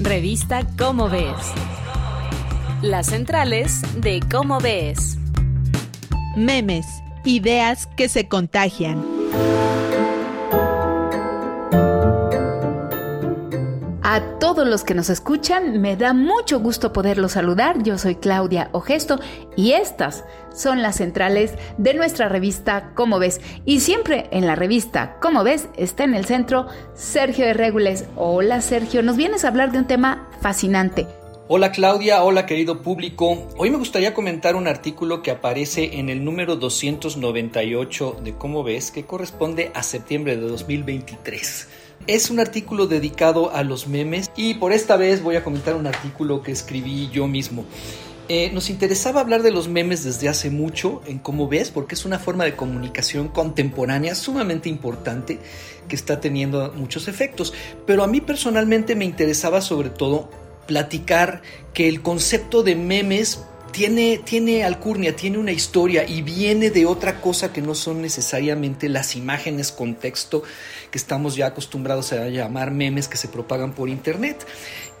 Revista Cómo Ves. Las centrales de Cómo Ves. Memes, ideas que se contagian. Todos los que nos escuchan, me da mucho gusto poderlos saludar. Yo soy Claudia Ogesto y estas son las centrales de nuestra revista Cómo ves. Y siempre en la revista Cómo ves está en el centro Sergio de Regules. Hola Sergio, nos vienes a hablar de un tema fascinante. Hola Claudia, hola querido público. Hoy me gustaría comentar un artículo que aparece en el número 298 de Cómo ves, que corresponde a septiembre de 2023. Es un artículo dedicado a los memes y por esta vez voy a comentar un artículo que escribí yo mismo. Eh, nos interesaba hablar de los memes desde hace mucho en cómo ves, porque es una forma de comunicación contemporánea sumamente importante que está teniendo muchos efectos. Pero a mí personalmente me interesaba sobre todo platicar que el concepto de memes tiene, tiene alcurnia, tiene una historia y viene de otra cosa que no son necesariamente las imágenes contexto que estamos ya acostumbrados a llamar memes que se propagan por internet.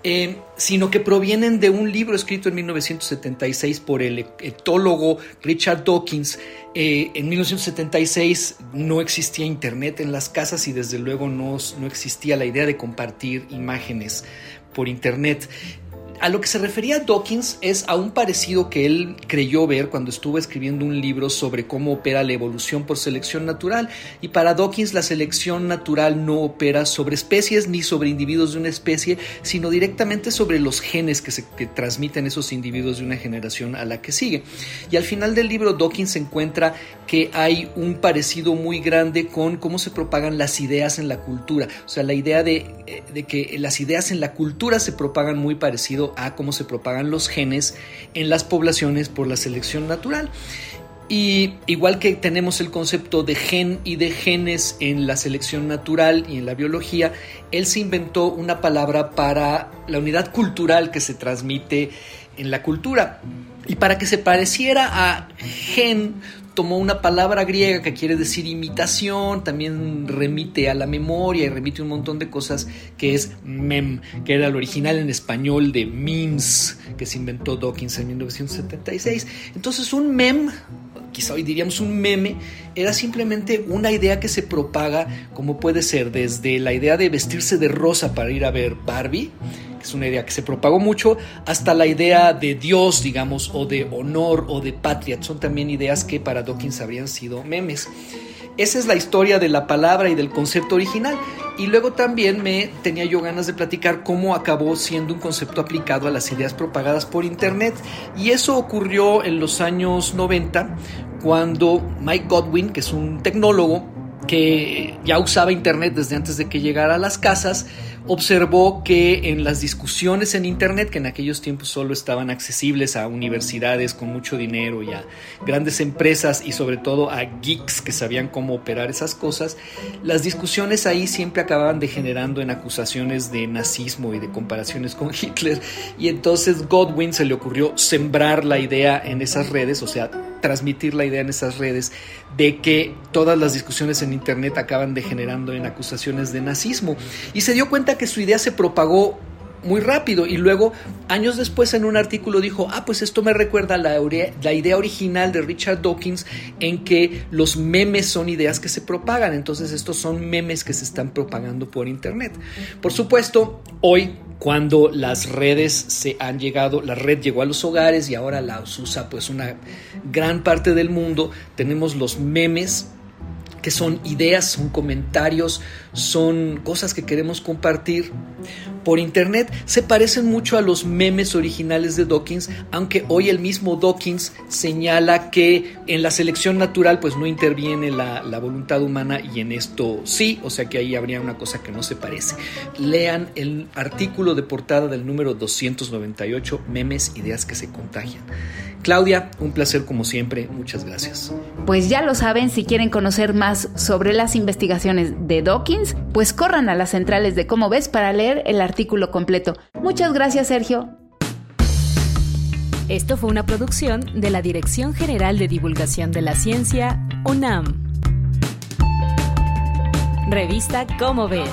Eh, sino que provienen de un libro escrito en 1976 por el etólogo Richard Dawkins. Eh, en 1976 no existía internet en las casas y desde luego no, no existía la idea de compartir imágenes por internet. A lo que se refería Dawkins es a un parecido que él creyó ver cuando estuvo escribiendo un libro sobre cómo opera la evolución por selección natural. Y para Dawkins la selección natural no opera sobre especies ni sobre individuos de una especie, sino directamente sobre los genes que se transmiten esos individuos de una generación a la que sigue. Y al final del libro Dawkins encuentra que hay un parecido muy grande con cómo se propagan las ideas en la cultura. O sea, la idea de, eh, de que las ideas en la cultura se propagan muy parecido a cómo se propagan los genes en las poblaciones por la selección natural. Y igual que tenemos el concepto de gen y de genes en la selección natural y en la biología, él se inventó una palabra para la unidad cultural que se transmite en la cultura. Y para que se pareciera a gen, tomó una palabra griega que quiere decir imitación, también remite a la memoria y remite un montón de cosas, que es mem, que era el original en español de memes, que se inventó Dawkins en 1976. Entonces un mem, quizá hoy diríamos un meme, era simplemente una idea que se propaga, como puede ser desde la idea de vestirse de rosa para ir a ver Barbie, es una idea que se propagó mucho, hasta la idea de Dios, digamos, o de honor o de patria. Son también ideas que para Dawkins habrían sido memes. Esa es la historia de la palabra y del concepto original. Y luego también me tenía yo ganas de platicar cómo acabó siendo un concepto aplicado a las ideas propagadas por Internet. Y eso ocurrió en los años 90, cuando Mike Godwin, que es un tecnólogo, que ya usaba Internet desde antes de que llegara a las casas, observó que en las discusiones en Internet, que en aquellos tiempos solo estaban accesibles a universidades con mucho dinero y a grandes empresas y sobre todo a geeks que sabían cómo operar esas cosas, las discusiones ahí siempre acababan degenerando en acusaciones de nazismo y de comparaciones con Hitler. Y entonces Godwin se le ocurrió sembrar la idea en esas redes, o sea, transmitir la idea en esas redes de que todas las discusiones en Internet acaban degenerando en acusaciones de nazismo. Y se dio cuenta que su idea se propagó muy rápido y luego años después en un artículo dijo, ah, pues esto me recuerda la, la, idea original de Richard Dawkins en que los memes son ideas que se propagan, entonces estos son memes que se están propagando por internet. Por supuesto, hoy cuando las redes se han llegado, la red llegó a los hogares y ahora la usa pues una gran parte del mundo, tenemos los memes que son ideas, son comentarios, son cosas que queremos compartir por internet, se parecen mucho a los memes originales de Dawkins, aunque hoy el mismo Dawkins señala que en la selección natural pues no interviene la, la voluntad humana y en esto sí, o sea que ahí habría una cosa que no se parece. Lean el artículo de portada del número 298, Memes, Ideas que se contagian. Claudia, un placer como siempre, muchas gracias. Pues ya lo saben, si quieren conocer más sobre las investigaciones de Dawkins, pues corran a las centrales de Cómo ves para leer el artículo completo. Muchas gracias, Sergio. Esto fue una producción de la Dirección General de Divulgación de la Ciencia, UNAM. Revista Cómo ves.